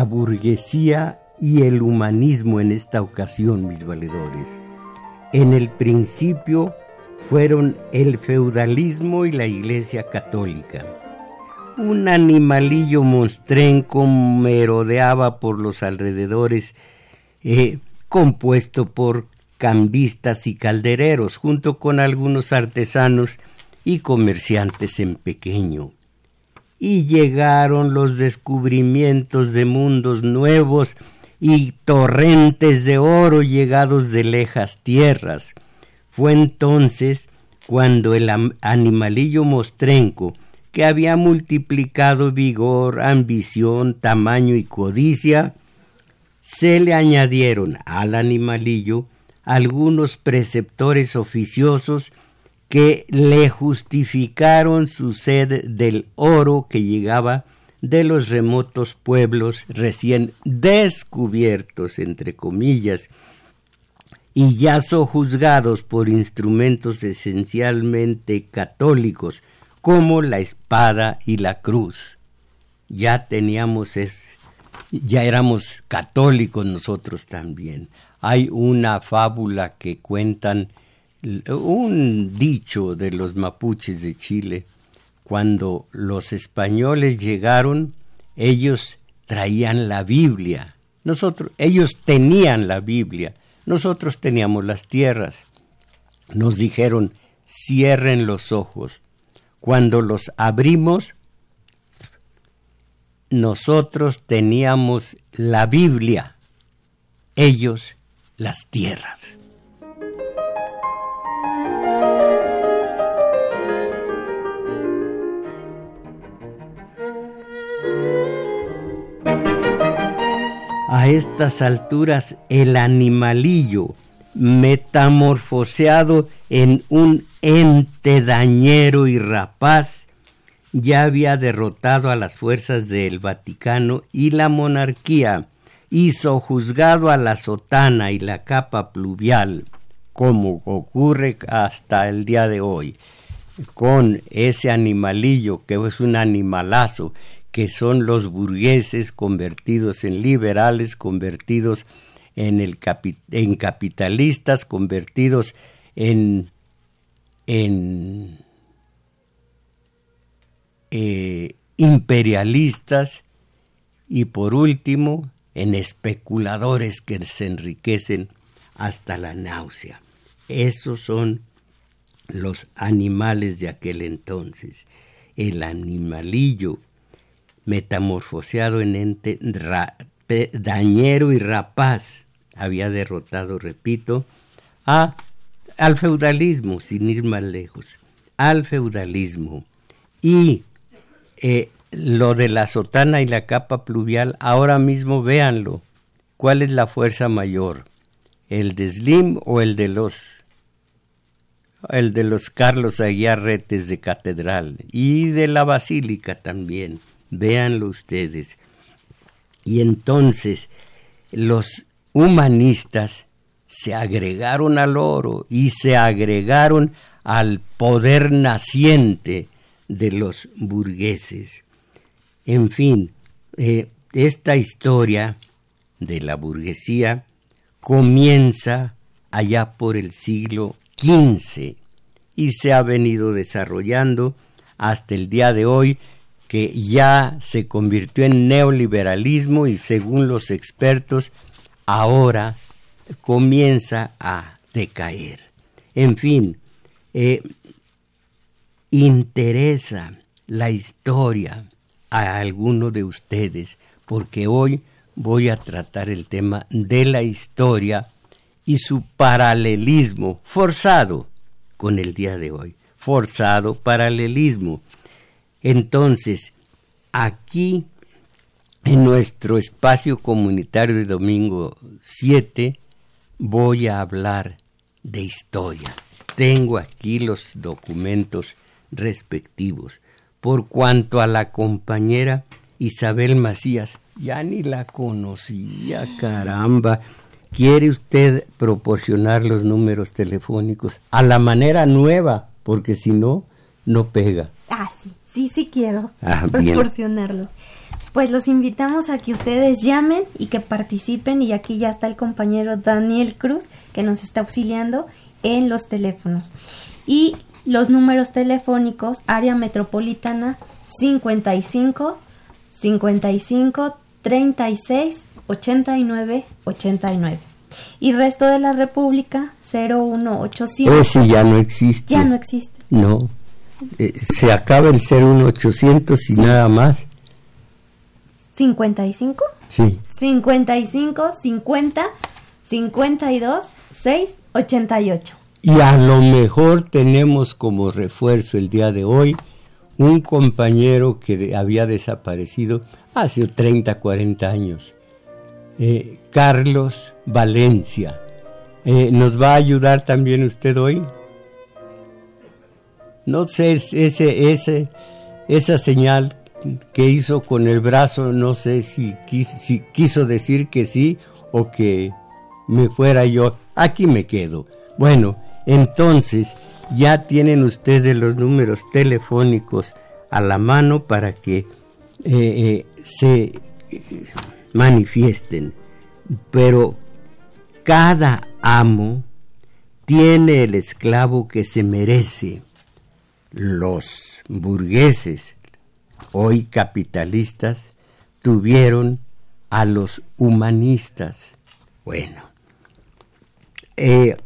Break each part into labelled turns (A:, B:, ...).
A: La burguesía y el humanismo en esta ocasión, mis valedores. En el principio fueron el feudalismo y la Iglesia Católica. Un animalillo monstrenco merodeaba por los alrededores, eh, compuesto por cambistas y caldereros, junto con algunos artesanos y comerciantes en pequeño y llegaron los descubrimientos de mundos nuevos y torrentes de oro llegados de lejas tierras. Fue entonces cuando el animalillo mostrenco, que había multiplicado vigor, ambición, tamaño y codicia, se le añadieron al animalillo algunos preceptores oficiosos que le justificaron su sed del oro que llegaba de los remotos pueblos recién descubiertos, entre comillas, y ya sojuzgados por instrumentos esencialmente católicos, como la espada y la cruz. Ya teníamos, es, ya éramos católicos nosotros también. Hay una fábula que cuentan un dicho de los mapuches de Chile, cuando los españoles llegaron, ellos traían la Biblia. Nosotros, ellos tenían la Biblia, nosotros teníamos las tierras. Nos dijeron, cierren los ojos. Cuando los abrimos, nosotros teníamos la Biblia, ellos las tierras. A estas alturas el animalillo metamorfoseado en un ente dañero y rapaz ya había derrotado a las fuerzas del Vaticano y la monarquía, hizo juzgado a la sotana y la capa pluvial, como ocurre hasta el día de hoy, con ese animalillo que es un animalazo que son los burgueses convertidos en liberales, convertidos en, el en capitalistas, convertidos en, en eh, imperialistas y por último en especuladores que se enriquecen hasta la náusea. Esos son los animales de aquel entonces. El animalillo metamorfoseado en ente dañero y rapaz, había derrotado, repito, al feudalismo, sin ir más lejos, al feudalismo. Y eh, lo de la sotana y la capa pluvial, ahora mismo véanlo. ¿Cuál es la fuerza mayor? ¿El de Slim o el de los el de los Carlos Aguiarretes de Catedral y de la Basílica también? Véanlo ustedes. Y entonces los humanistas se agregaron al oro y se agregaron al poder naciente de los burgueses. En fin, eh, esta historia de la burguesía comienza allá por el siglo XV y se ha venido desarrollando hasta el día de hoy que ya se convirtió en neoliberalismo y según los expertos ahora comienza a decaer. En fin, eh, interesa la historia a alguno de ustedes, porque hoy voy a tratar el tema de la historia y su paralelismo forzado con el día de hoy. Forzado paralelismo. Entonces, aquí en nuestro espacio comunitario de domingo 7 voy a hablar de historia. Tengo aquí los documentos respectivos. Por cuanto a la compañera Isabel Macías, ya ni la conocía, caramba. ¿Quiere usted proporcionar los números telefónicos a la manera nueva? Porque si no, no pega.
B: Ah, sí, sí, sí quiero ah, proporcionarlos. Pues los invitamos a que ustedes llamen y que participen y aquí ya está el compañero Daniel Cruz que nos está auxiliando en los teléfonos. Y los números telefónicos, área metropolitana 55 55 36 89 89. Y resto de la República 01800.
A: Ese ya no existe.
B: Ya no existe.
A: No. Eh, se acaba el 01800 y nada más.
B: 55?
A: Sí.
B: 55 50 52 6 88.
A: Y a lo mejor tenemos como refuerzo el día de hoy un compañero que había desaparecido hace 30, 40 años, eh, Carlos Valencia. Eh, ¿Nos va a ayudar también usted hoy? No sé, ese, ese, esa señal que hizo con el brazo, no sé si, quiso decir que sí o que me fuera yo. Aquí me quedo. Bueno, entonces ya tienen ustedes los números telefónicos a la mano para que eh, eh, se manifiesten. Pero cada amo tiene el esclavo que se merece. Los burgueses, hoy capitalistas, tuvieron a los humanistas. Bueno, eh,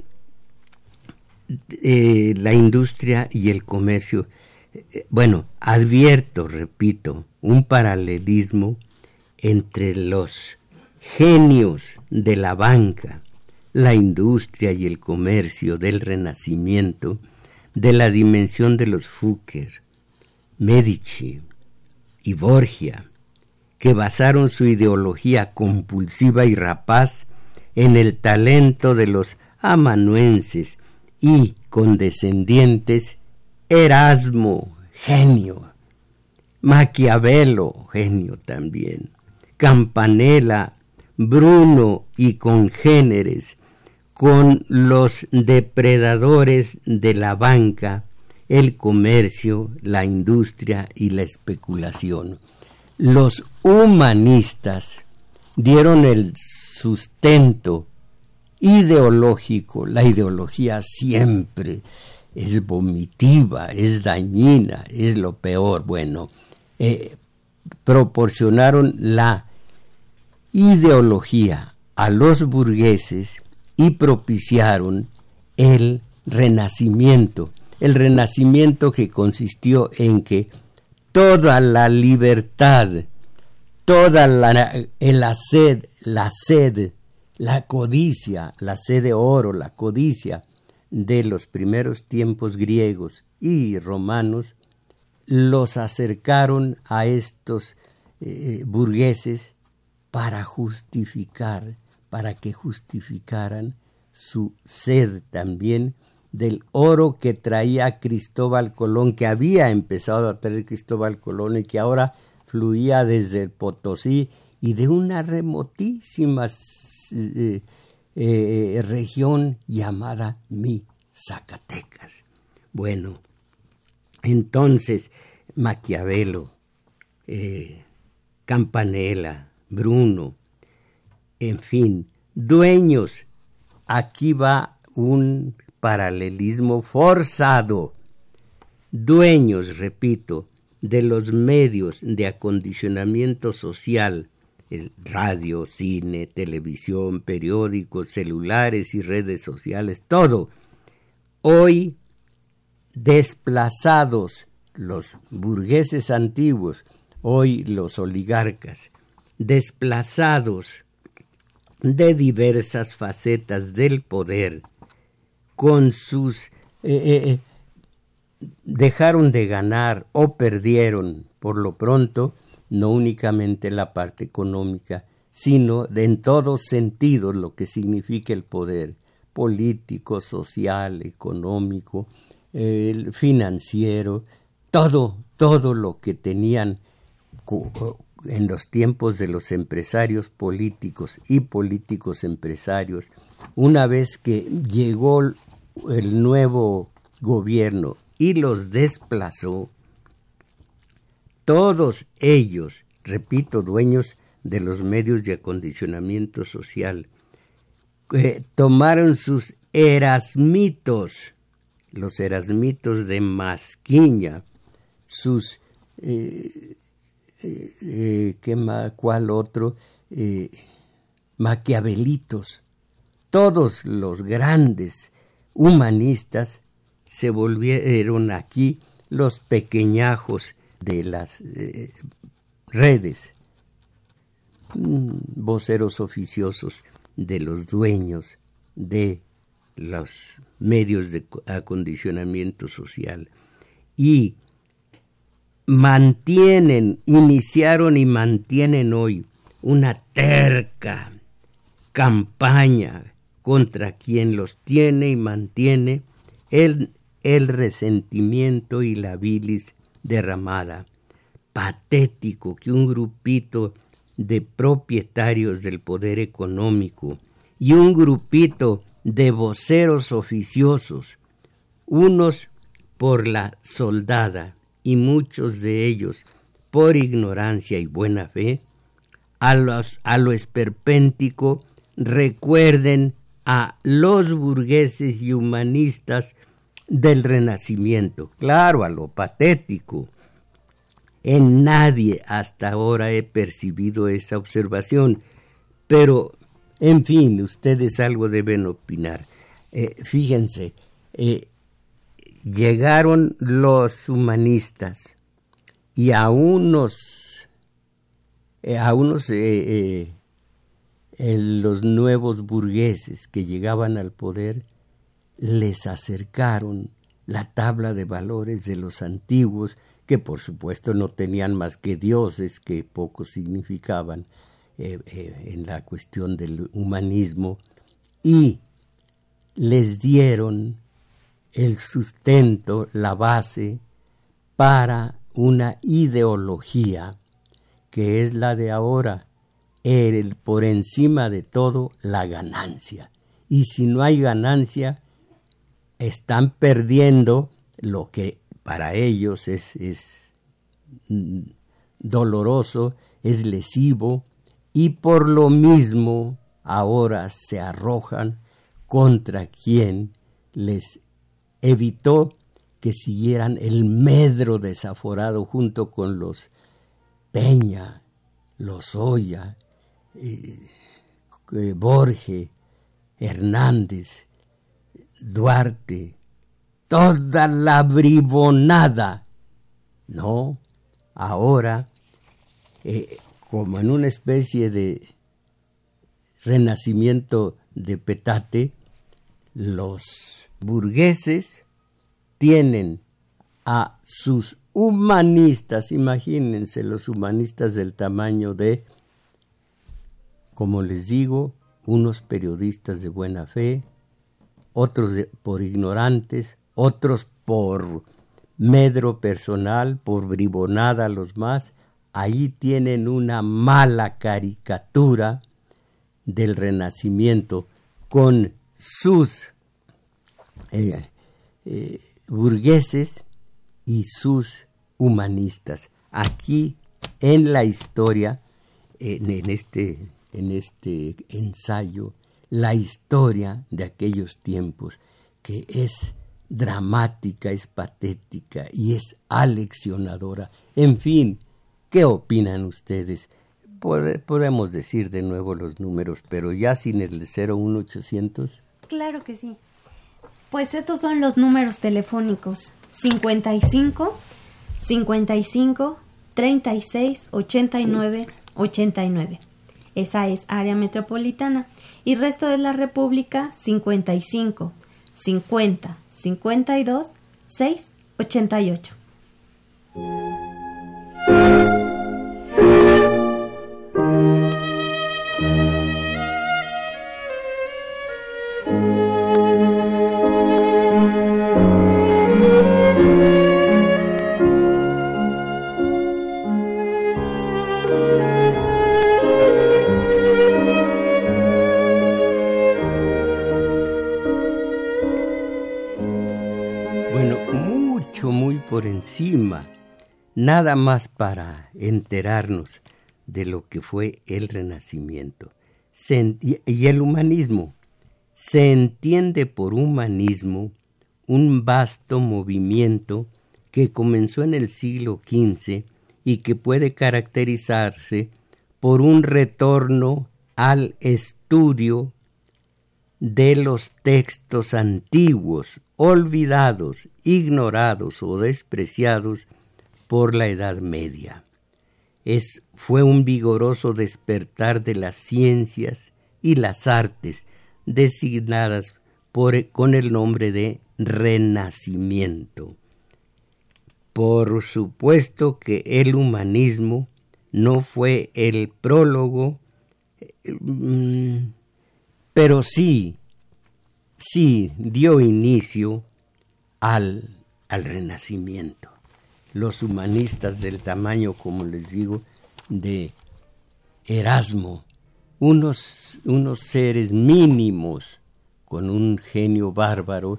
A: eh, la industria y el comercio. Eh, bueno, advierto, repito, un paralelismo entre los genios de la banca, la industria y el comercio del Renacimiento, de la dimensión de los Fouquer, Medici y Borgia, que basaron su ideología compulsiva y rapaz en el talento de los amanuenses y condescendientes, Erasmo, genio, Maquiavelo, genio también, Campanella, Bruno y congéneres, con los depredadores de la banca, el comercio, la industria y la especulación. Los humanistas dieron el sustento ideológico. La ideología siempre es vomitiva, es dañina, es lo peor. Bueno, eh, proporcionaron la ideología a los burgueses y propiciaron el renacimiento. El renacimiento que consistió en que toda la libertad, toda la, sed, la sed la codicia, la sed de oro, la codicia de los primeros tiempos griegos y romanos, los acercaron a estos eh, burgueses para justificar, para que justificaran su sed también del oro que traía Cristóbal Colón, que había empezado a traer Cristóbal Colón y que ahora fluía desde el Potosí y de una remotísima eh, eh, región llamada Mi Zacatecas. Bueno, entonces Maquiavelo, eh, Campanella, Bruno, en fin, dueños, aquí va un paralelismo forzado, dueños, repito, de los medios de acondicionamiento social. Radio, cine, televisión, periódicos, celulares y redes sociales, todo. Hoy desplazados los burgueses antiguos, hoy los oligarcas, desplazados de diversas facetas del poder, con sus... Eh, eh, eh, dejaron de ganar o perdieron, por lo pronto, no únicamente la parte económica, sino de en todos sentidos lo que significa el poder político, social, económico, financiero, todo, todo lo que tenían en los tiempos de los empresarios políticos y políticos empresarios, una vez que llegó el nuevo gobierno y los desplazó, todos ellos, repito, dueños de los medios de acondicionamiento social, eh, tomaron sus erasmitos, los erasmitos de Masquiña, sus eh, eh, eh, ¿qué ¿cuál otro? Eh, maquiavelitos. Todos los grandes humanistas se volvieron aquí los pequeñajos de las redes, mm, voceros oficiosos de los dueños de los medios de acondicionamiento social. Y mantienen, iniciaron y mantienen hoy una terca campaña contra quien los tiene y mantiene el, el resentimiento y la bilis derramada. Patético que un grupito de propietarios del poder económico y un grupito de voceros oficiosos, unos por la soldada y muchos de ellos, por ignorancia y buena fe, a, a lo esperpéntico recuerden a los burgueses y humanistas del Renacimiento, claro, a lo patético. En nadie hasta ahora he percibido esa observación, pero, en fin, ustedes algo deben opinar. Eh, fíjense, eh, llegaron los humanistas y a unos, eh, a unos eh, eh, los nuevos burgueses que llegaban al poder, les acercaron la tabla de valores de los antiguos, que por supuesto no tenían más que dioses que poco significaban en la cuestión del humanismo, y les dieron el sustento, la base para una ideología que es la de ahora, el, por encima de todo la ganancia. Y si no hay ganancia, están perdiendo lo que para ellos es, es mm, doloroso, es lesivo, y por lo mismo ahora se arrojan contra quien les evitó que siguieran el medro desaforado junto con los Peña, los Oya, eh, eh, Borge, Hernández, Duarte, toda la bribonada. No, ahora, eh, como en una especie de renacimiento de petate, los burgueses tienen a sus humanistas, imagínense los humanistas del tamaño de, como les digo, unos periodistas de buena fe, otros por ignorantes, otros por medro personal, por bribonada los más, ahí tienen una mala caricatura del renacimiento con sus eh, eh, burgueses y sus humanistas. Aquí en la historia, en, este, en este ensayo, la historia de aquellos tiempos, que es dramática, es patética y es aleccionadora. En fin, ¿qué opinan ustedes? Podemos decir de nuevo los números, pero ya sin el 01800.
B: Claro que sí. Pues estos son los números telefónicos 55 55 36 89 89. Esa es área metropolitana. Y resto de la República 55 50 52 6 88.
A: Nada más para enterarnos de lo que fue el Renacimiento. y el humanismo. Se entiende por humanismo un vasto movimiento que comenzó en el siglo XV y que puede caracterizarse por un retorno al estudio de los textos antiguos, olvidados, ignorados o despreciados por la Edad Media. Es, fue un vigoroso despertar de las ciencias y las artes designadas por, con el nombre de Renacimiento. Por supuesto que el humanismo no fue el prólogo, mm, pero sí, sí dio inicio al, al Renacimiento los humanistas del tamaño, como les digo, de Erasmo, unos, unos seres mínimos con un genio bárbaro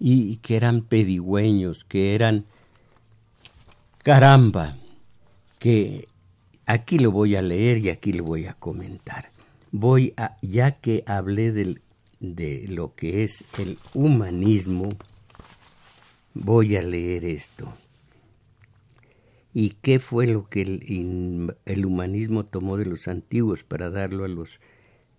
A: y que eran pedigüeños, que eran caramba, que aquí lo voy a leer y aquí lo voy a comentar. Voy a, ya que hablé del, de lo que es el humanismo, voy a leer esto. ¿Y qué fue lo que el, humanismo tomó de los antiguos para darlo a los,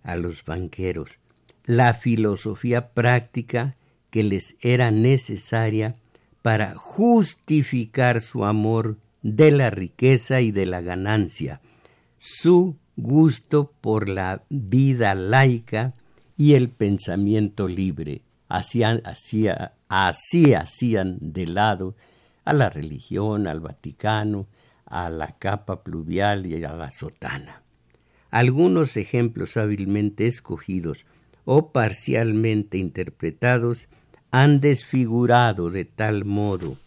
A: a los banqueros? La filosofía práctica que les era necesaria para justificar su amor de la riqueza y de la ganancia, su gusto por la vida laica y el pensamiento libre. así hacían de lado a la religión, al Vaticano, a la capa pluvial y a la sotana. Algunos ejemplos hábilmente escogidos o parcialmente interpretados han desfigurado de tal modo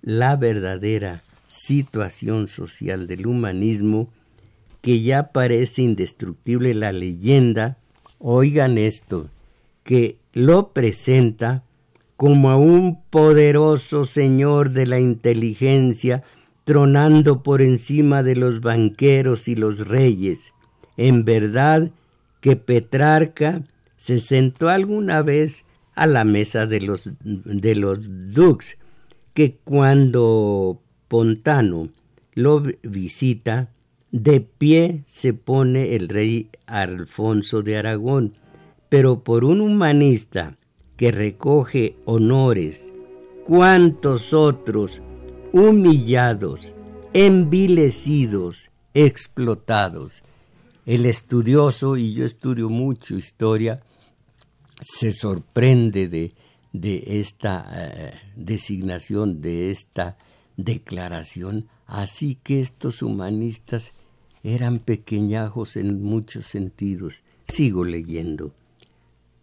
A: la verdadera situación social del humanismo que ya parece indestructible la leyenda, oigan esto, que lo presenta como a un poderoso señor de la inteligencia tronando por encima de los banqueros y los reyes. En verdad que Petrarca se sentó alguna vez a la mesa de los, de los dux, que cuando Pontano lo visita, de pie se pone el rey Alfonso de Aragón, pero por un humanista que recoge honores, cuántos otros humillados, envilecidos, explotados. El estudioso, y yo estudio mucho historia, se sorprende de, de esta eh, designación, de esta declaración. Así que estos humanistas eran pequeñajos en muchos sentidos. Sigo leyendo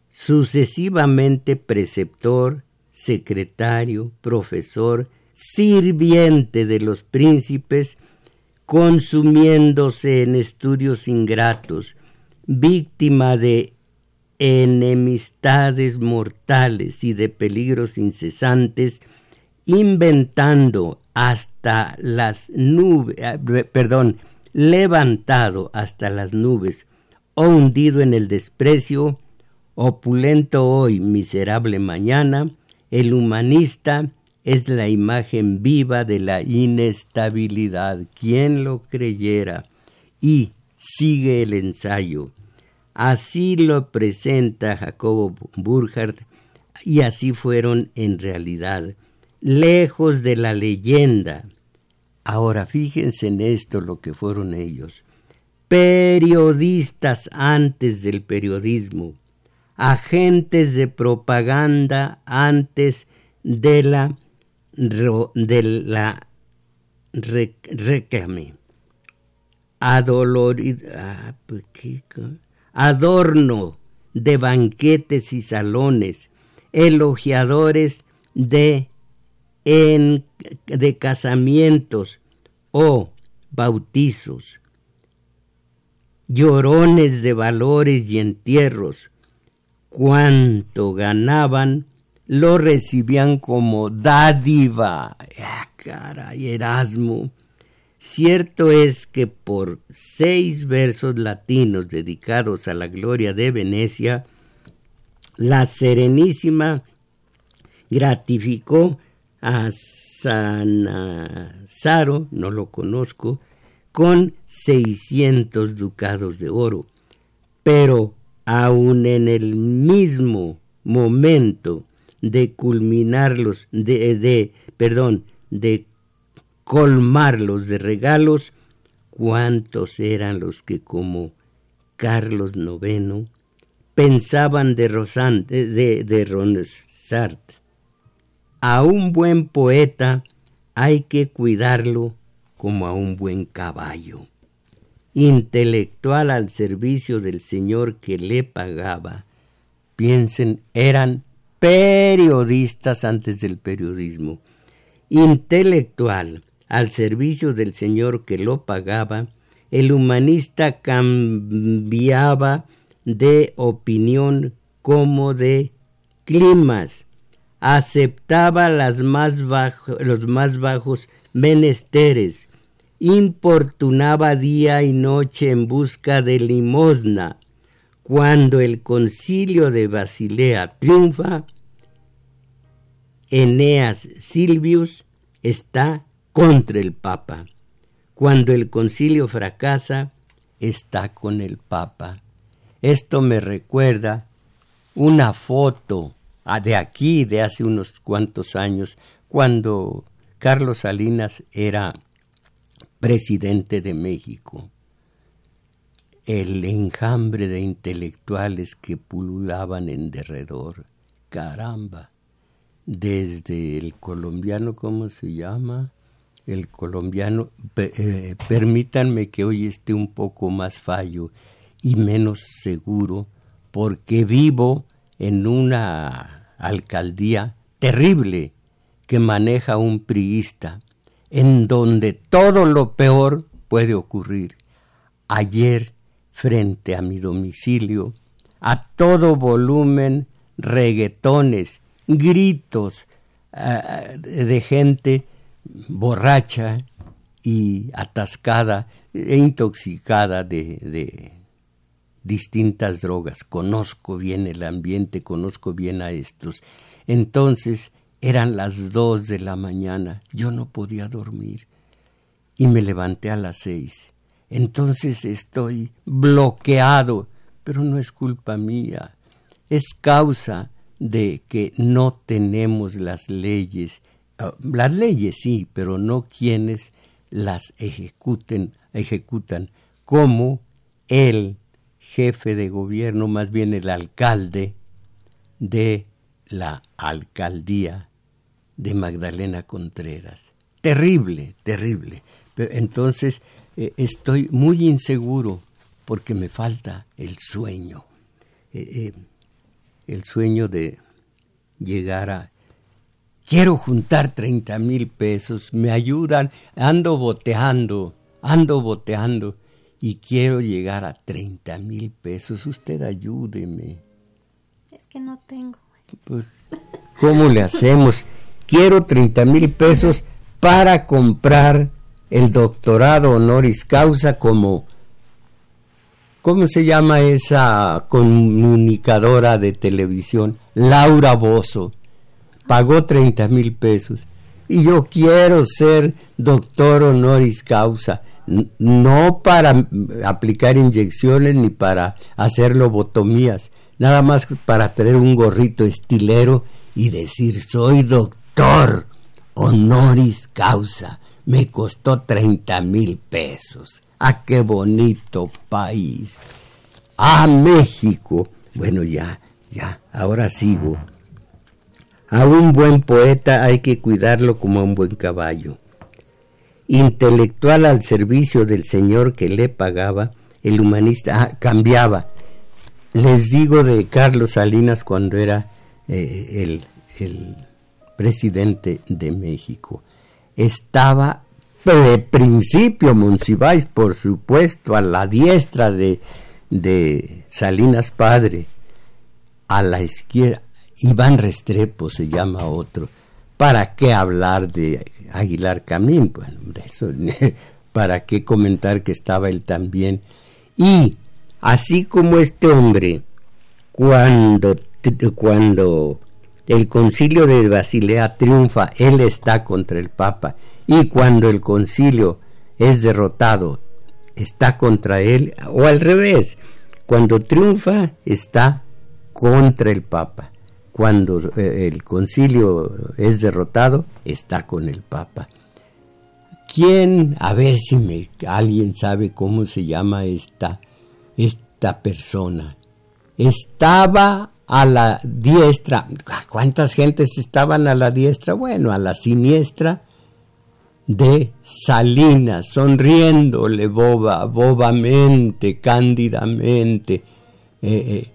A: sucesivamente preceptor, secretario, profesor, sirviente de los príncipes, consumiéndose en estudios ingratos, víctima de enemistades mortales y de peligros incesantes, inventando hasta las nubes, eh, perdón, levantado hasta las nubes o hundido en el desprecio, Opulento hoy, miserable mañana, el humanista es la imagen viva de la inestabilidad. ¿Quién lo creyera? Y sigue el ensayo. Así lo presenta Jacobo Burkhardt y así fueron en realidad. Lejos de la leyenda, Ahora fíjense en esto lo que fueron ellos. Periodistas antes del periodismo, agentes de propaganda antes de la, de la reclame. Ah, pues, adorno de banquetes y salones, elogiadores de, de casamientos o bautizos, llorones de valores y entierros, cuánto ganaban, lo recibían como dádiva. Ah, caray, Erasmo. Cierto es que por seis versos latinos dedicados a la gloria de Venecia, la Serenísima gratificó a Sanazaro, no lo conozco, con seiscientos ducados de oro. Pero aun en el mismo momento de culminarlos, de, de perdón, de colmarlos de regalos, cuántos eran los que como Carlos IX pensaban de, Rosan, de, de Ronsard. A un buen poeta hay que cuidarlo como a un buen caballo. Intelectual al servicio del señor que le pagaba. Piensen, eran periodistas antes del periodismo. Intelectual al servicio del señor que lo pagaba, el humanista cambiaba de opinión como de climas, aceptaba las más los más bajos menesteres, importunaba día y noche en busca de limosna. Cuando el concilio de Basilea triunfa, Eneas Silvius está contra el Papa. Cuando el concilio fracasa, está con el Papa. Esto me recuerda una foto ah, de aquí, de hace unos cuantos años, cuando Carlos Salinas era presidente de México. El enjambre de intelectuales que pululaban en derredor. Caramba. Desde el colombiano, ¿cómo se llama? El colombiano, eh, permítanme que hoy esté un poco más fallo y menos seguro, porque vivo en una alcaldía terrible que maneja un priista, en donde todo lo peor puede ocurrir. Ayer, frente a mi domicilio, a todo volumen, reguetones, gritos ah, de gente borracha y atascada e intoxicada de, de distintas drogas. Conozco bien el ambiente, conozco bien a estos. Entonces, eran las dos de la mañana, yo no podía dormir. Y me levanté a las seis. Entonces estoy bloqueado, pero no es culpa mía, es causa de que no tenemos las leyes. Ah, las leyes sí, pero no quienes las ejecuten, ejecutan, como el jefe de gobierno, más bien el alcalde de la alcaldía de Magdalena Contreras. Terrible, terrible. Pero entonces eh, estoy muy inseguro porque me falta el sueño. Eh, eh, el sueño de llegar a... Quiero juntar 30 mil pesos, me ayudan, ando boteando, ando boteando y quiero llegar a 30 mil pesos. Usted ayúdeme.
B: Es que no tengo.
A: Pues, ¿cómo le hacemos? Quiero 30 mil pesos para comprar el doctorado honoris causa como, ¿cómo se llama esa comunicadora de televisión? Laura Bozo. Pagó 30 mil pesos. Y yo quiero ser doctor honoris causa, no para aplicar inyecciones ni para hacer lobotomías, nada más para tener un gorrito estilero y decir soy doctor honoris causa. me costó 30 mil pesos. ¡Ah, qué bonito país! ¡Ah, México! Bueno, ya, ya, ahora sigo. A un buen poeta hay que cuidarlo como a un buen caballo. Intelectual al servicio del Señor que le pagaba, el humanista ah, cambiaba. Les digo de Carlos Salinas cuando era eh, el, el presidente de México. Estaba de principio Monsiváis, por supuesto, a la diestra de, de Salinas Padre, a la izquierda, Iván Restrepo se llama otro. ¿Para qué hablar de Aguilar Camín? Bueno, ¿para qué comentar que estaba él también? Y así como este hombre, cuando, cuando el concilio de Basilea triunfa, él está contra el Papa, y cuando el concilio es derrotado, está contra él, o al revés, cuando triunfa, está contra el Papa. Cuando eh, el concilio es derrotado, está con el Papa. ¿Quién, a ver si me, alguien sabe cómo se llama esta, esta persona? Estaba a la diestra. ¿Cuántas gentes estaban a la diestra? Bueno, a la siniestra de Salinas, sonriéndole boba, bobamente, cándidamente. Eh, eh,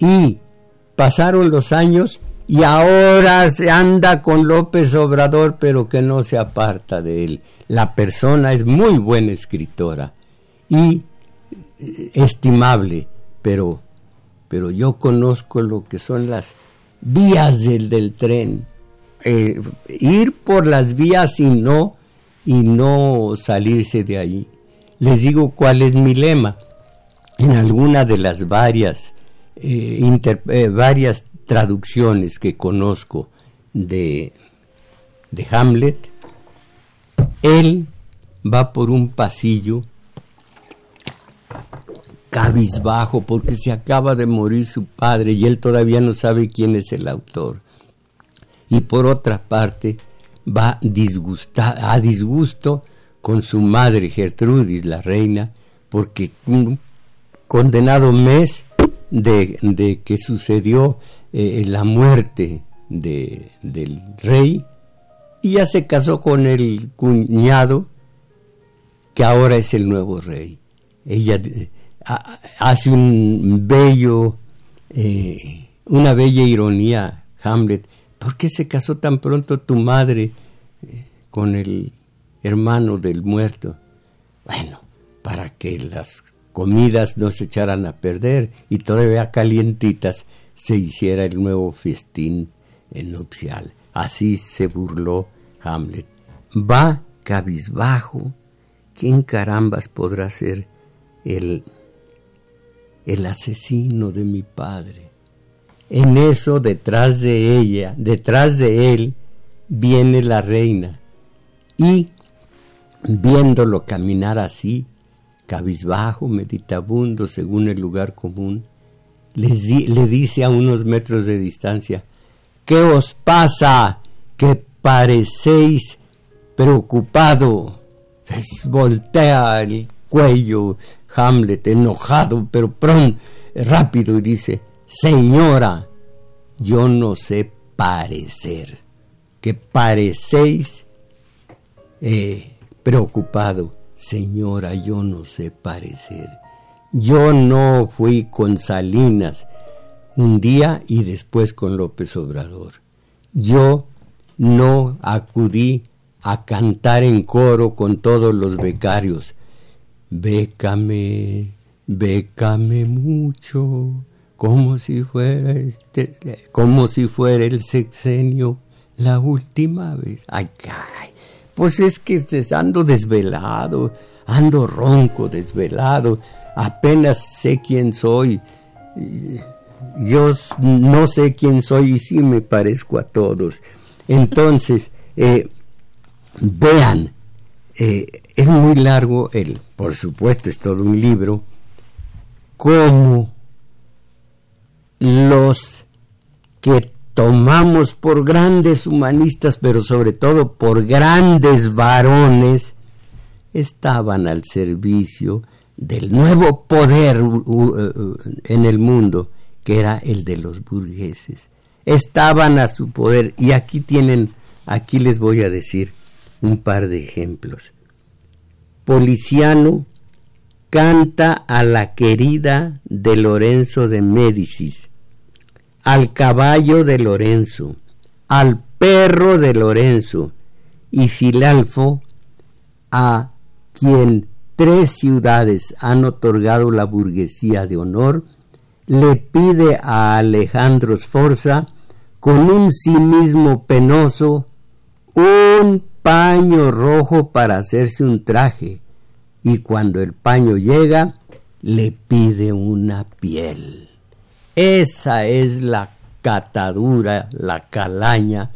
A: y pasaron los años y ahora se anda con López Obrador, pero que no se aparta de él. La persona es muy buena escritora y eh, estimable, pero, pero yo conozco lo que son las vías del, del tren eh, ir por las vías y no, y no salirse de ahí. Les digo cuál es mi lema. En alguna de las varias, eh, eh, varias traducciones que conozco de, de Hamlet, él va por un pasillo cabizbajo porque se acaba de morir su padre y él todavía no sabe quién es el autor y por otra parte va a disgusto con su madre Gertrudis, la reina, porque un condenado mes de, que sucedió eh, la muerte de, del rey, y ya se casó con el cuñado, que ahora es el nuevo rey. Ella hace un bello, eh, una bella ironía, Hamlet, ¿por qué se casó tan pronto tu madre eh, con el hermano del muerto? Bueno, para que las comidas no se echaran a perder y todavía calientitas se hiciera el nuevo festín nupcial. Así se burló Hamlet. Va cabizbajo. ¿Quién carambas podrá ser el, el asesino de mi padre? En eso, detrás de ella, detrás de él, viene la reina. Y viéndolo caminar así, cabizbajo, meditabundo, según el lugar común, le dice a unos metros de distancia, ¿qué os pasa? que parecéis preocupado? voltea el cuello Hamlet, enojado, pero pronto, rápido, y dice, Señora, yo no sé parecer, que parecéis eh, preocupado. Señora, yo no sé parecer. Yo no fui con Salinas un día y después con López Obrador. Yo no acudí a cantar en coro con todos los becarios. Bécame, bécame mucho como si fuera este, como si fuera el sexenio la última vez. Ay, caray. Pues es que ando desvelado, ando ronco, desvelado, apenas sé quién soy. Yo no sé quién soy y sí me parezco a todos. Entonces, eh, vean, eh, es muy largo, el, por supuesto es todo un libro, cómo los que tomamos por grandes humanistas, pero sobre todo por grandes varones, estaban al servicio del nuevo poder en el mundo, que era el de los burgueses. Estaban a su poder y aquí tienen, aquí les voy a decir un par de ejemplos. Policiano canta a la querida de Lorenzo de Médicis, al caballo de Lorenzo, al perro de Lorenzo y Filalfo, a quien tres ciudades han otorgado la burguesía de honor, le pide a Alejandro Sforza, con un cinismo penoso, un paño rojo para hacerse un traje, y cuando el paño llega, le pide una piel. Esa es la catadura, la calaña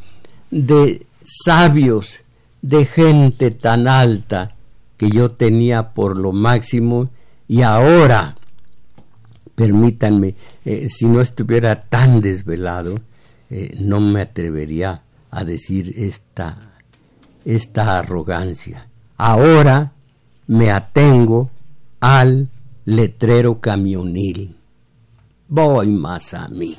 A: de sabios, de gente tan alta que yo tenía por lo máximo y ahora, permítanme, eh, si no estuviera tan desvelado, eh, no me atrevería a decir esta, esta arrogancia. Ahora me atengo al letrero camionil voy más a mí.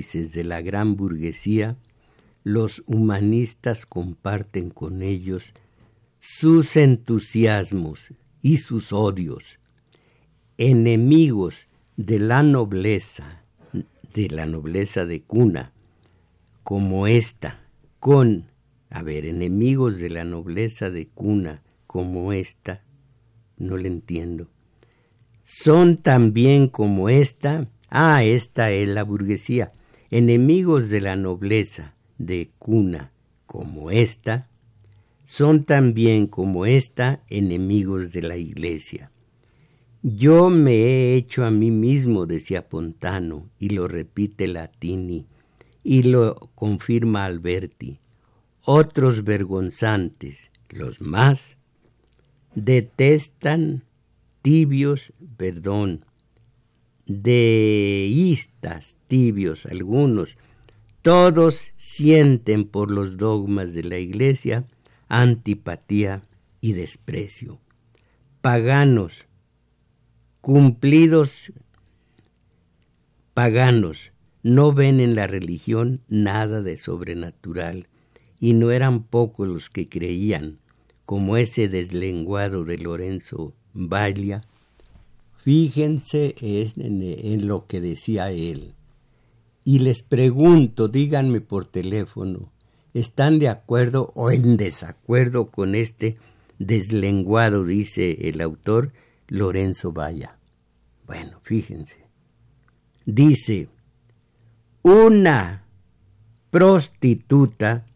A: De la gran burguesía, los humanistas comparten con ellos sus entusiasmos y sus odios, enemigos de la nobleza, de la nobleza de cuna, como esta, con, a ver, enemigos de la nobleza de cuna, como esta, no le entiendo. Son también como esta, ah, esta es la burguesía, enemigos de la nobleza de cuna como esta, son también como esta enemigos de la iglesia. Yo me he hecho a mí mismo, decía Pontano, y lo repite Latini, y lo confirma Alberti. Otros vergonzantes, los más, detestan tibios, perdón, deístas, tibios algunos, todos sienten por los dogmas de la Iglesia antipatía y desprecio. Paganos, cumplidos paganos, no ven en la religión nada de sobrenatural, y no eran pocos los que creían, como ese deslenguado de Lorenzo Balia, fíjense en, lo que decía él. Y les pregunto, díganme por teléfono, ¿están de acuerdo o en desacuerdo con este deslenguado, dice el autor Lorenzo Valla? Bueno, fíjense. Dice, una prostituta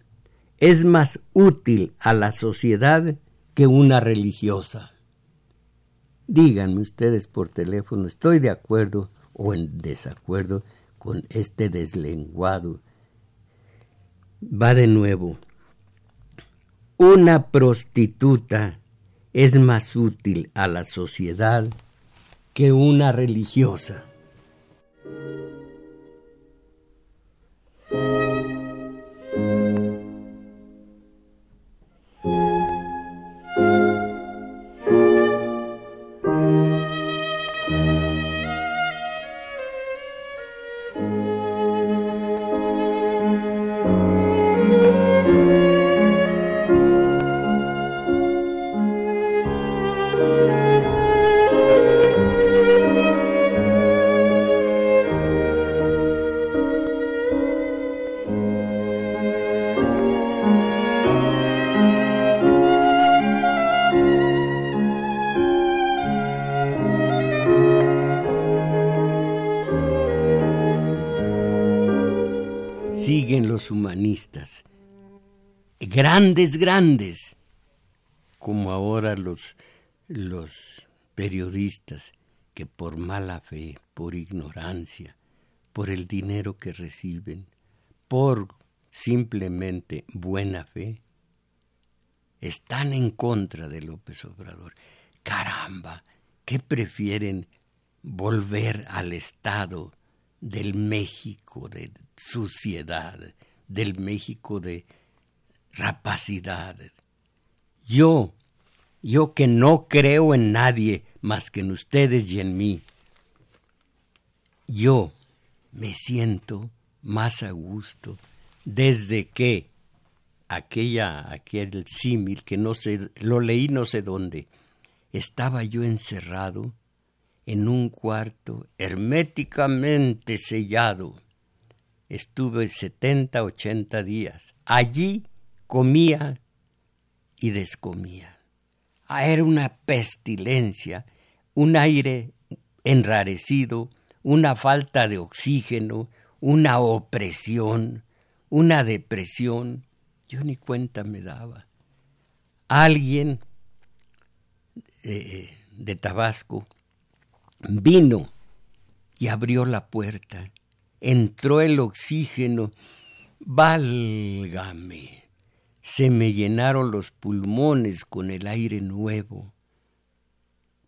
A: es más útil a la sociedad que una religiosa. Díganme ustedes por teléfono, estoy de acuerdo o en desacuerdo con este deslenguado. Va de nuevo. Una prostituta es más útil a la sociedad que una religiosa. Siguen los humanistas, grandes, grandes, como ahora los, los periodistas que por mala fe, por ignorancia, por el dinero que reciben, por simplemente buena fe, están en contra de López Obrador. Caramba, ¿qué prefieren volver al estado del México de suciedad, del México de rapacidad? Yo, yo que no creo en nadie más que en ustedes y en mí, yo me siento más a gusto desde que aquella, aquel símil que no sé, lo leí no sé dónde, estaba yo encerrado en un cuarto herméticamente sellado. Estuve setenta, ochenta días. Allí comía y descomía. Ah, era una pestilencia, un aire enrarecido, una falta de oxígeno, una opresión, una depresión. Yo ni cuenta me daba. Alguien eh, de Tabasco vino y abrió la puerta. Entró el oxígeno. Válgame. Se me llenaron los pulmones con el aire nuevo.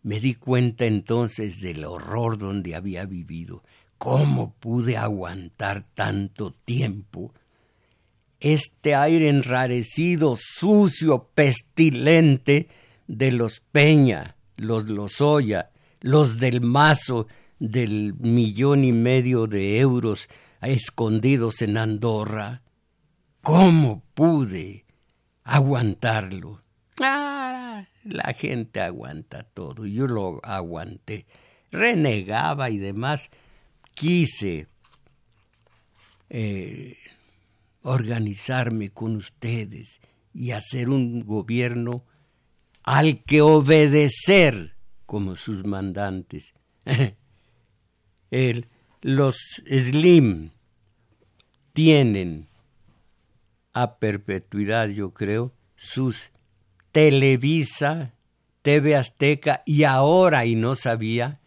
A: Me di cuenta entonces del horror donde había vivido. ¿Cómo pude aguantar tanto tiempo? Este aire enrarecido, sucio, pestilente de los Peña, los Lozoya, los del Mazo del millón y medio de euros escondidos en Andorra. ¿Cómo pude aguantarlo? Ah, la gente aguanta todo, yo lo aguanté, renegaba y demás, quise eh, organizarme con ustedes y hacer un gobierno al que obedecer como sus mandantes. El, los Slim tienen a perpetuidad, yo creo, sus Televisa, TV Azteca y ahora, y no sabía,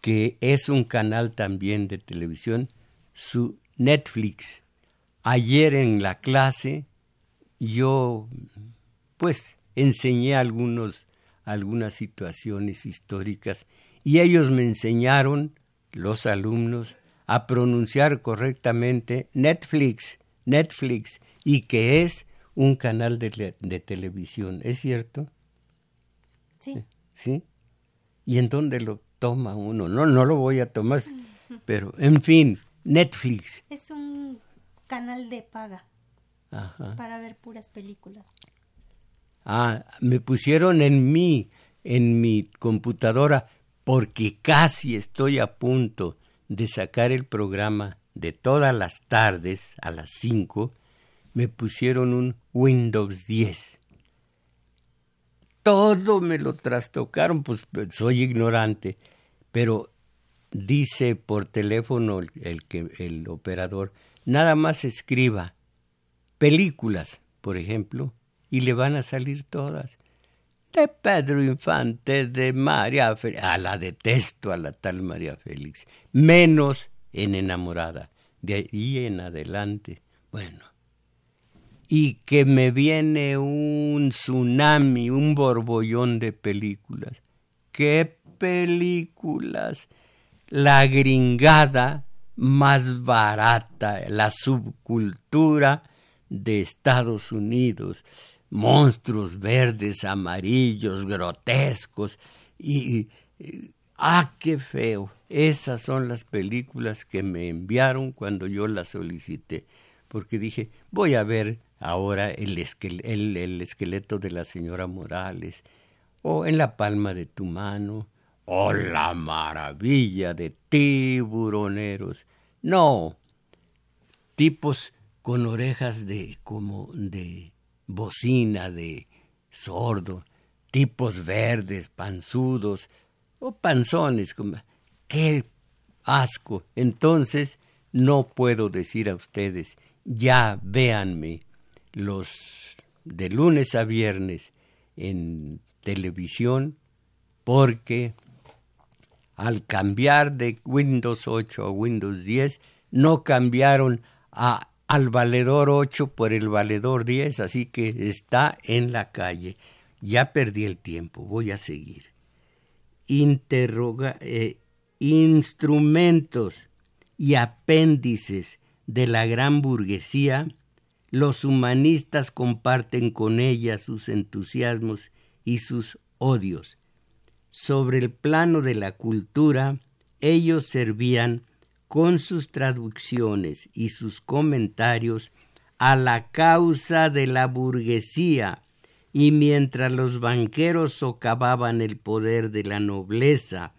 A: que es un canal también de televisión, su Netflix. Ayer en la clase yo pues enseñé algunos, algunas situaciones históricas y ellos me enseñaron, los alumnos, a pronunciar correctamente Netflix, Netflix, y que es un canal de, de televisión, ¿es cierto?
B: Sí.
A: ¿Sí? ¿Y en dónde lo toma uno? No, no lo voy a tomar, pero en fin, Netflix.
B: Es un canal de paga para ver puras películas.
A: Ah, me pusieron en mí, en mi computadora, porque casi estoy a punto de sacar el programa de todas las tardes a las cinco me pusieron un Windows 10. Todo me lo trastocaron, pues, pues soy ignorante, pero dice por teléfono el, que, el operador, nada más escriba películas, por ejemplo, y le van a salir todas. De Pedro Infante, de María Félix, a la detesto a la tal María Félix, menos en enamorada, de ahí en adelante. Bueno, y que me viene un tsunami, un borbollón de películas. ¿Qué películas? La gringada más barata, la subcultura de Estados Unidos, monstruos verdes, amarillos, grotescos y, ah, qué feo. Esas son las películas que me enviaron cuando yo las solicité, porque dije, voy a ver ahora el, esqueleto de la señora Morales, o en la palma de tu mano, o la maravilla de tiburoneros. No, tipos con orejas de como de bocina, de sordo, tipos verdes, panzudos, o panzones, qué asco. Entonces no puedo decir a ustedes, ya véanme los de lunes a viernes en televisión porque al cambiar de Windows 8 a Windows 10 no cambiaron a, al valedor 8 por el valedor 10, así que está en la calle. Ya perdí el tiempo, voy a seguir. Interroga, eh, instrumentos y apéndices de la gran burguesía, los humanistas comparten con ella sus entusiasmos y sus odios. Sobre el plano de la cultura, ellos servían con sus traducciones y sus comentarios a la causa de la burguesía, y mientras los banqueros socavaban el poder de la nobleza,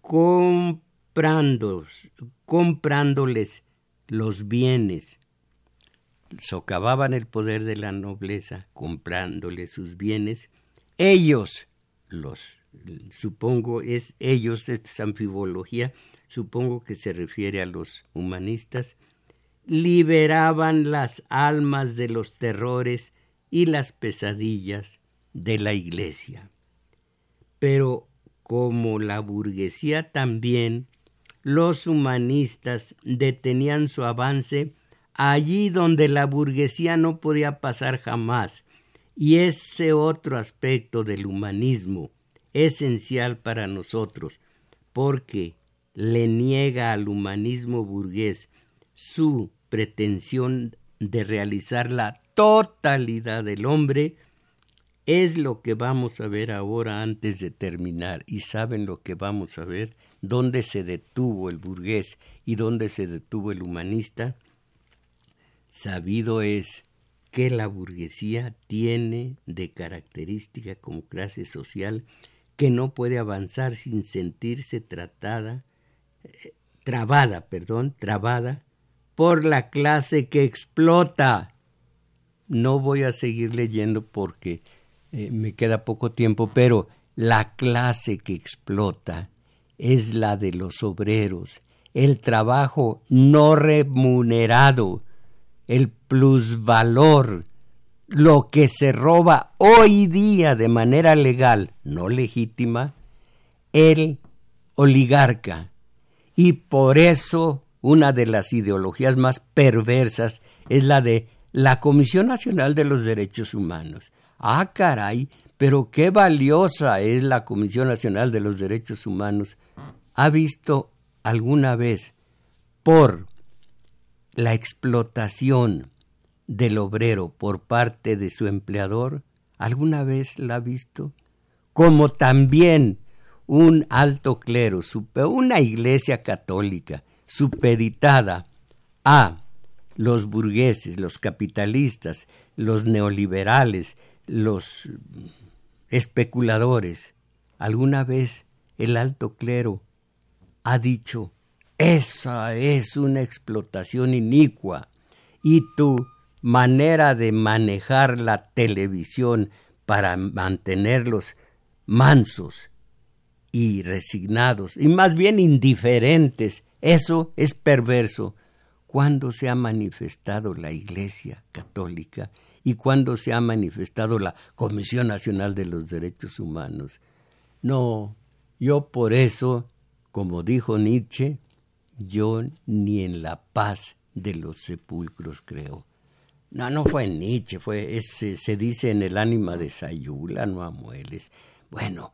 A: comprándoles los bienes, socavaban el poder de la nobleza, comprándoles sus bienes, ellos, los, supongo es ellos, esta es supongo que se refiere a los humanistas, liberaban las almas de los terrores y las pesadillas de la iglesia. Pero como la burguesía también, los humanistas detenían su avance allí donde la burguesía no podía pasar jamás, y ese otro aspecto del humanismo esencial para nosotros, porque le niega al humanismo burgués su pretensión de realizar la totalidad del hombre, es lo que vamos a ver ahora antes de terminar. ¿Y saben lo que vamos a ver? ¿Dónde se detuvo el burgués y dónde se detuvo el humanista? Sabido es que la burguesía tiene de característica como clase social que no puede avanzar sin sentirse tratada, trabada, perdón, trabada por la clase que explota. No voy a seguir leyendo porque eh, me queda poco tiempo, pero la clase que explota es la de los obreros, el trabajo no remunerado, el plusvalor, lo que se roba hoy día de manera legal, no legítima, el oligarca. Y por eso una de las ideologías más perversas es la de la Comisión Nacional de los Derechos Humanos. Ah, caray, pero qué valiosa es la Comisión Nacional de los Derechos Humanos. ¿Ha visto alguna vez por la explotación del obrero por parte de su empleador? ¿Alguna vez la ha visto? Como también un alto clero, una iglesia católica supeditada a los burgueses, los capitalistas, los neoliberales, los especuladores. ¿Alguna vez el alto clero ha dicho, esa es una explotación inicua y tu manera de manejar la televisión para mantenerlos mansos y resignados y más bien indiferentes, eso es perverso. ¿Cuándo se ha manifestado la Iglesia Católica y cuando se ha manifestado la Comisión Nacional de los Derechos Humanos. No, yo por eso, como dijo Nietzsche, yo ni en la paz de los sepulcros creo. No, no fue Nietzsche, fue, se dice en el ánima de Sayula, no amueles. Bueno,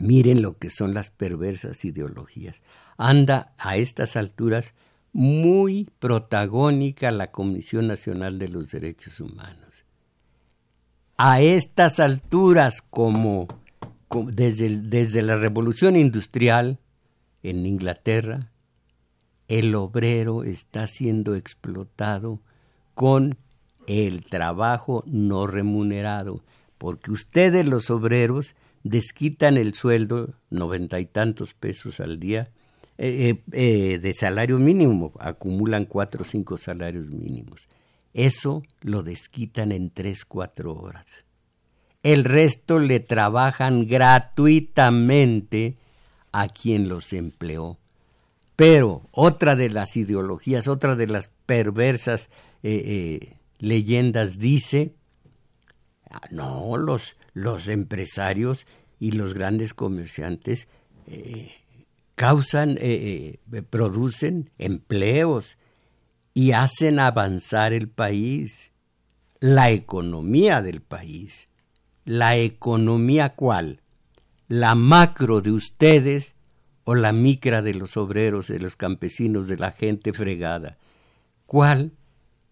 A: miren lo que son las perversas ideologías. Anda a estas alturas muy protagónica la Comisión Nacional de los Derechos Humanos. A estas alturas, como, desde, desde la Revolución Industrial en Inglaterra, el obrero está siendo explotado con el trabajo no remunerado, porque ustedes los obreros desquitan el sueldo, noventa y tantos pesos al día, eh, eh, eh, de salario mínimo, acumulan cuatro o cinco salarios mínimos. Eso lo desquitan en tres, cuatro horas. El resto le trabajan gratuitamente a quien los empleó. Pero otra de las ideologías, otra de las perversas leyendas dice, ah, no, los, los empresarios y los grandes comerciantes eh, causan, producen empleos y hacen avanzar el país, la economía del país. ¿La economía cuál? ¿La macro de ustedes o la micra de los obreros, de los campesinos, de la gente fregada? ¿Cuál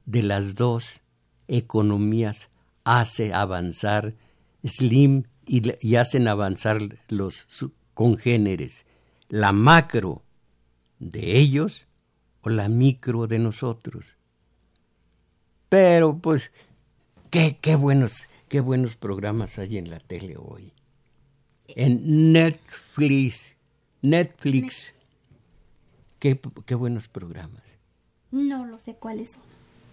A: de las dos economías hace avanzar Slim y, hacen avanzar los congéneres? ¿La macro de ellos o la micro de nosotros? Pero pues, qué, qué buenos, qué buenos programas hay en la tele hoy. En Netflix, Netflix, qué, qué buenos programas.
B: No lo sé cuáles son.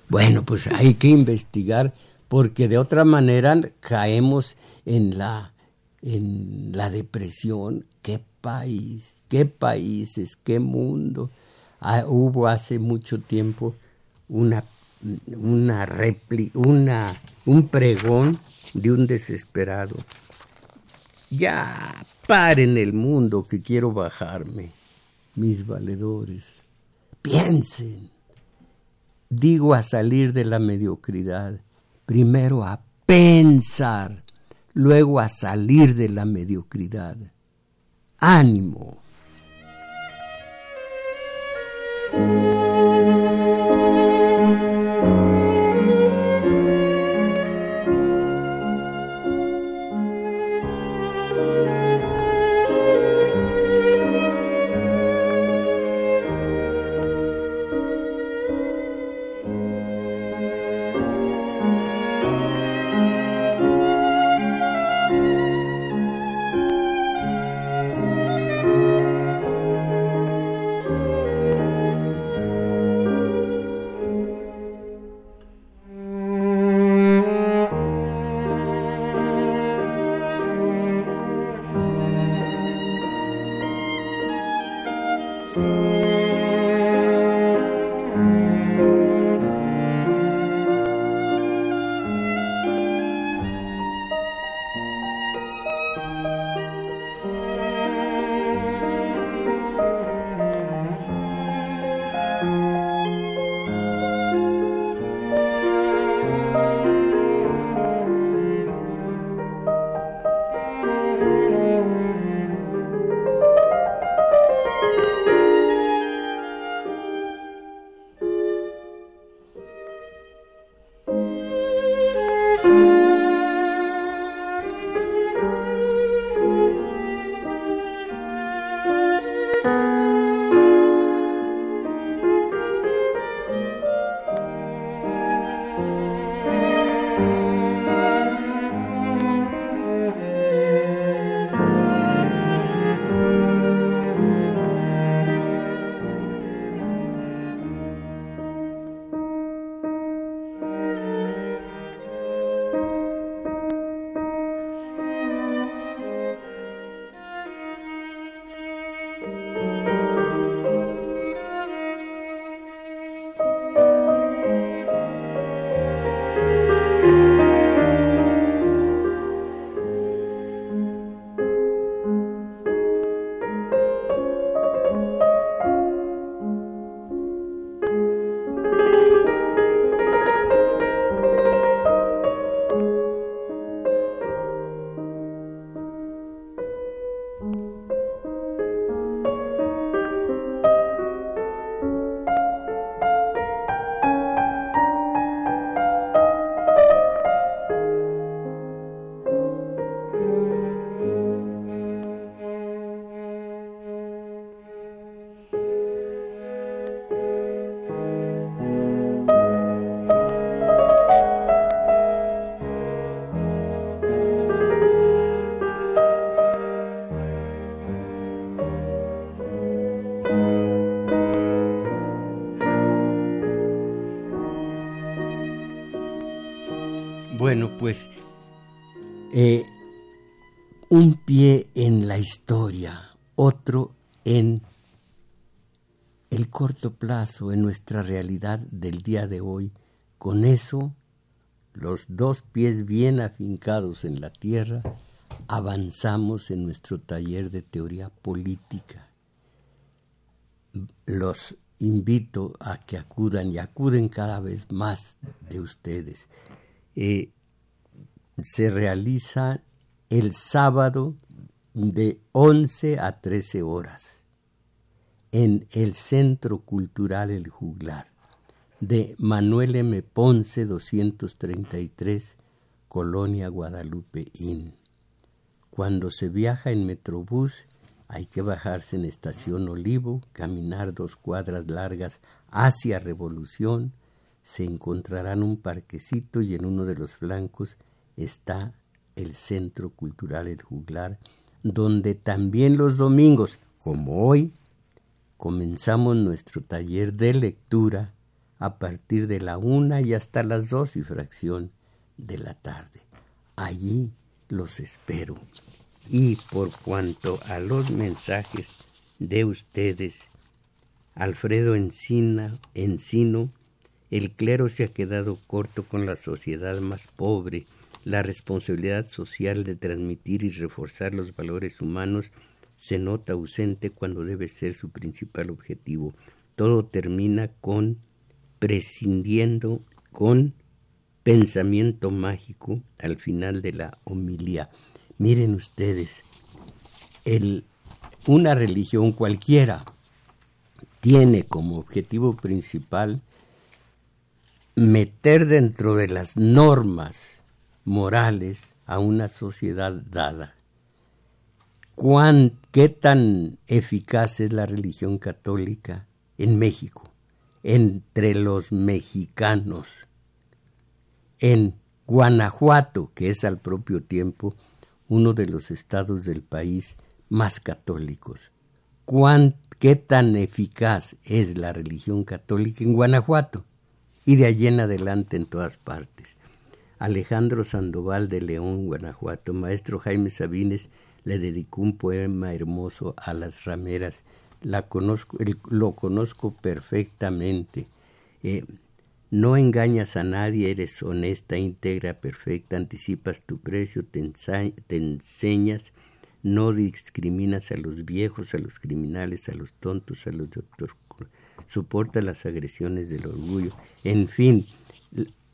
A: Bueno, pues hay que investigar porque de otra manera caemos en la en la depresión. ¿Qué país? ¿Qué países? ¿Qué mundo? Ah, hubo hace mucho tiempo una una una un pregón de un desesperado. Ya paren el mundo que quiero bajarme, mis valedores. Piensen digo a salir de la mediocridad, primero a pensar, luego a salir de la mediocridad. Ánimo. Pues eh, un pie en la historia, otro en el corto plazo, en nuestra realidad del día de hoy, con eso, los dos pies bien afincados en la tierra, avanzamos en nuestro taller de teoría política. Los invito a que acudan y acuden cada vez más de ustedes. Eh, se realiza el sábado de 11 a 13 horas en el Centro Cultural El Juglar de Manuel M. Ponce 233, Colonia Guadalupe Inn. Cuando se viaja en Metrobús, hay que bajarse en Estación Olivo, caminar dos cuadras largas hacia Revolución, se encontrarán un parquecito y en uno de los flancos está el Centro Cultural El Juglar, donde también los domingos, como hoy, comenzamos nuestro taller de lectura a partir de la una y hasta las dos y fracción de la tarde. Allí los espero. Y por cuanto a los mensajes de ustedes, Alfredo Encina, Encino, el clero se ha quedado corto con la sociedad más pobre, la responsabilidad social de transmitir y reforzar los valores humanos se nota ausente cuando debe ser su principal objetivo. Todo termina con prescindiendo con pensamiento mágico al final de la homilía. Miren ustedes, el, una religión cualquiera tiene como objetivo principal meter dentro de las normas morales a una sociedad dada. ¿Cuán, ¿Qué tan eficaz es la religión católica en México, entre los mexicanos? En Guanajuato, que es al propio tiempo uno de los estados del país más católicos. ¿Cuán, ¿Qué tan eficaz es la religión católica en Guanajuato? Y de allí en adelante en todas partes. Alejandro Sandoval de León, Guanajuato, maestro Jaime Sabines le dedicó un poema hermoso a las rameras. La conozco, lo conozco perfectamente. Eh, no engañas a nadie, eres honesta, íntegra, perfecta, anticipas tu precio, te, enseñas, no discriminas a los viejos, a los criminales, a los tontos, a los doctores, soporta las agresiones del orgullo. En fin,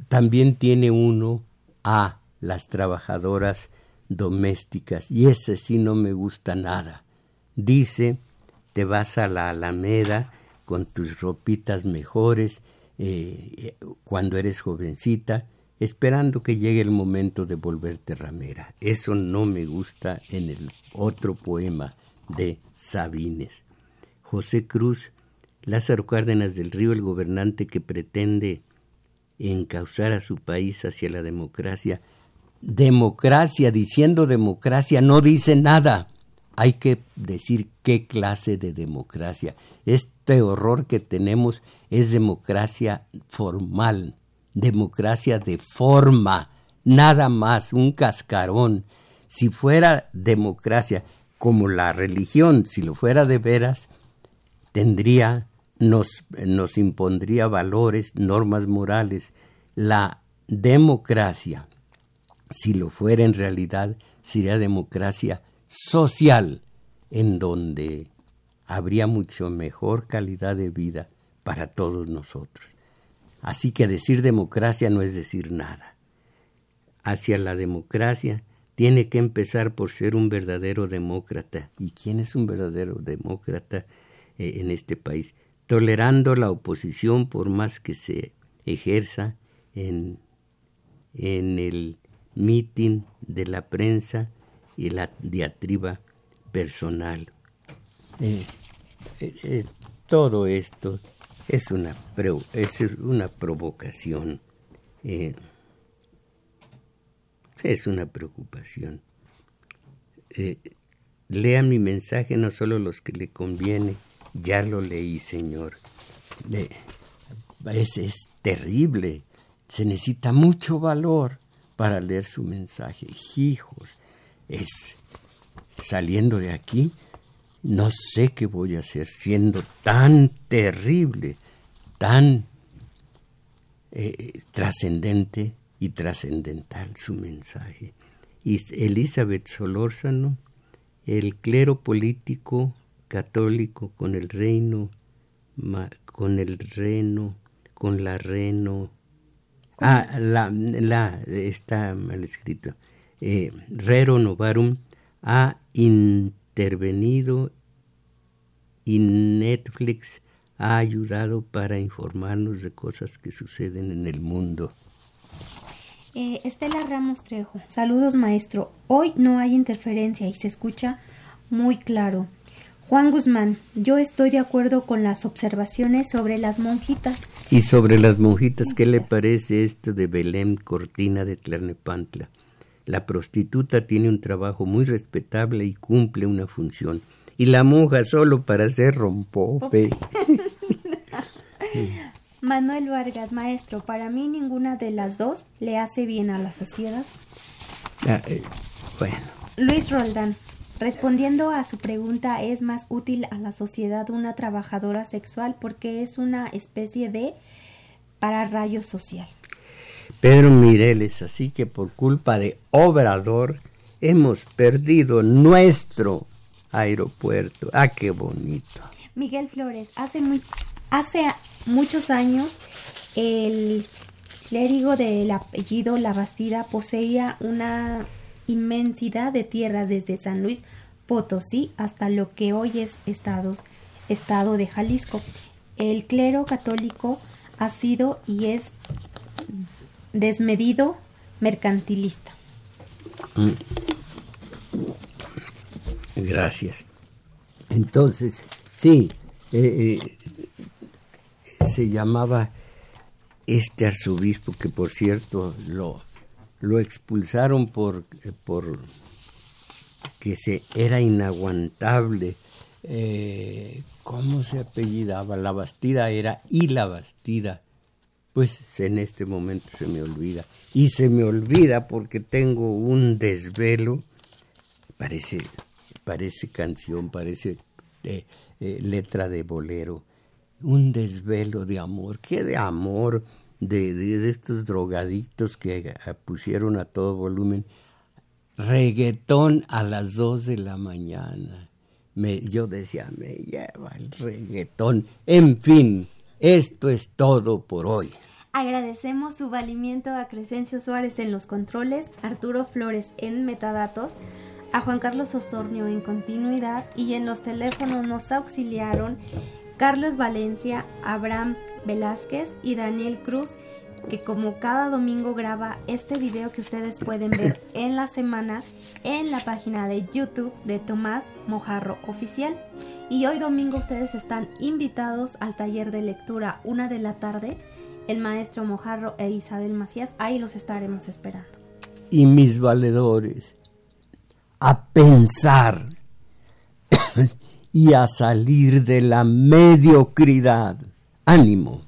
A: también tiene uno a las trabajadoras domésticas y ese sí no me gusta nada. Dice, te vas a la Alameda con tus ropitas mejores, eh, cuando eres jovencita, esperando que llegue el momento de volverte ramera. Eso no me gusta en el otro poema de Sabines. José Cruz, Lázaro Cárdenas del Río, el gobernante que pretende encauzar a su país hacia la democracia. Democracia, diciendo democracia, no dice nada hay que decir qué clase de democracia. Este horror que tenemos es democracia formal, democracia de forma, nada más, un cascarón. Si fuera democracia como la religión, si lo fuera de veras, tendría, nos, nos impondría valores, normas morales. La democracia, si lo fuera en realidad, sería democracia social en donde habría mucho mejor calidad de vida para todos nosotros. Así que decir democracia no es decir nada. Hacia la democracia tiene que empezar por ser un verdadero demócrata. ¿Y quién es un verdadero demócrata eh, en este país? Tolerando la oposición por más que se ejerza en, en el mitin de la prensa, y la diatriba personal. Eh, eh, eh, todo esto es una, es una provocación, es una preocupación. lea mi mensaje, no solo los que le conviene, ya lo leí, Señor. es, es terrible, se necesita mucho valor para leer su mensaje. Hijos, es saliendo de aquí, no sé qué voy a hacer siendo tan terrible, tan eh, trascendente y trascendental su mensaje. Elizabeth Solórzano, el clero político católico con el reino, con el reno, con la reno. Ah, la, la, está mal escrito. Eh, Rero Novarum ha intervenido y Netflix ha ayudado para informarnos de cosas que suceden en el mundo.
B: Eh, Estela Ramos Trejo, saludos maestro. Hoy no hay interferencia y se escucha muy claro. Juan Guzmán, yo estoy de acuerdo con las observaciones sobre las monjitas.
A: Y sobre las monjitas, ¿qué le parece esto de Belén Cortina de Tlalnepantla? La prostituta tiene un trabajo muy respetable y cumple una función. Y la monja solo para hacer rompope.
B: Manuel Vargas, maestro, para mí ninguna de las dos le hace bien a la sociedad.
A: Ah, eh, bueno.
B: Luis Roldán, Respondiendo a su pregunta, ¿es más útil a la sociedad una trabajadora sexual porque es una especie de pararrayo social?
A: Pedro Mireles, así que por culpa de Obrador hemos perdido nuestro aeropuerto. Ah, qué bonito.
B: Miguel Flores, hace, muy, hace muchos años el clérigo del apellido La Bastida poseía una inmensidad de tierras desde San Luis Potosí hasta lo que hoy es estados, estado de Jalisco. El clero católico ha sido y es desmedido mercantilista. Mm.
A: Gracias. Entonces, sí, eh, eh, se llamaba este arzobispo que por cierto lo lo expulsaron por, eh, por que se era inaguantable. Eh, ¿Cómo se apellidaba? La Bastida era y la Bastida. Pues en este momento se me olvida. Y se me olvida porque tengo un desvelo. Parece, parece canción, parece eh, letra de bolero. Un desvelo de amor. ¿Qué de amor? De, de, estos drogadictos que pusieron a todo volumen reggaetón a las dos de la mañana. Me, yo decía, me lleva el reggaetón. En fin, esto es todo por hoy.
B: Agradecemos su valimiento a Crescencio Suárez en los controles, Arturo Flores en metadatos, a Juan Carlos Osornio en continuidad y en los teléfonos nos auxiliaron Carlos Valencia, Abraham Velázquez y Daniel Cruz, que como cada domingo graba este video que ustedes pueden ver en la semana en la página de YouTube de Tomás Mojarro Oficial. Y hoy domingo ustedes están invitados al taller de lectura una de la tarde. El maestro Mojarro e Isabel Macías, ahí los estaremos esperando.
A: Y mis valedores, a pensar y a salir de la mediocridad ánimo.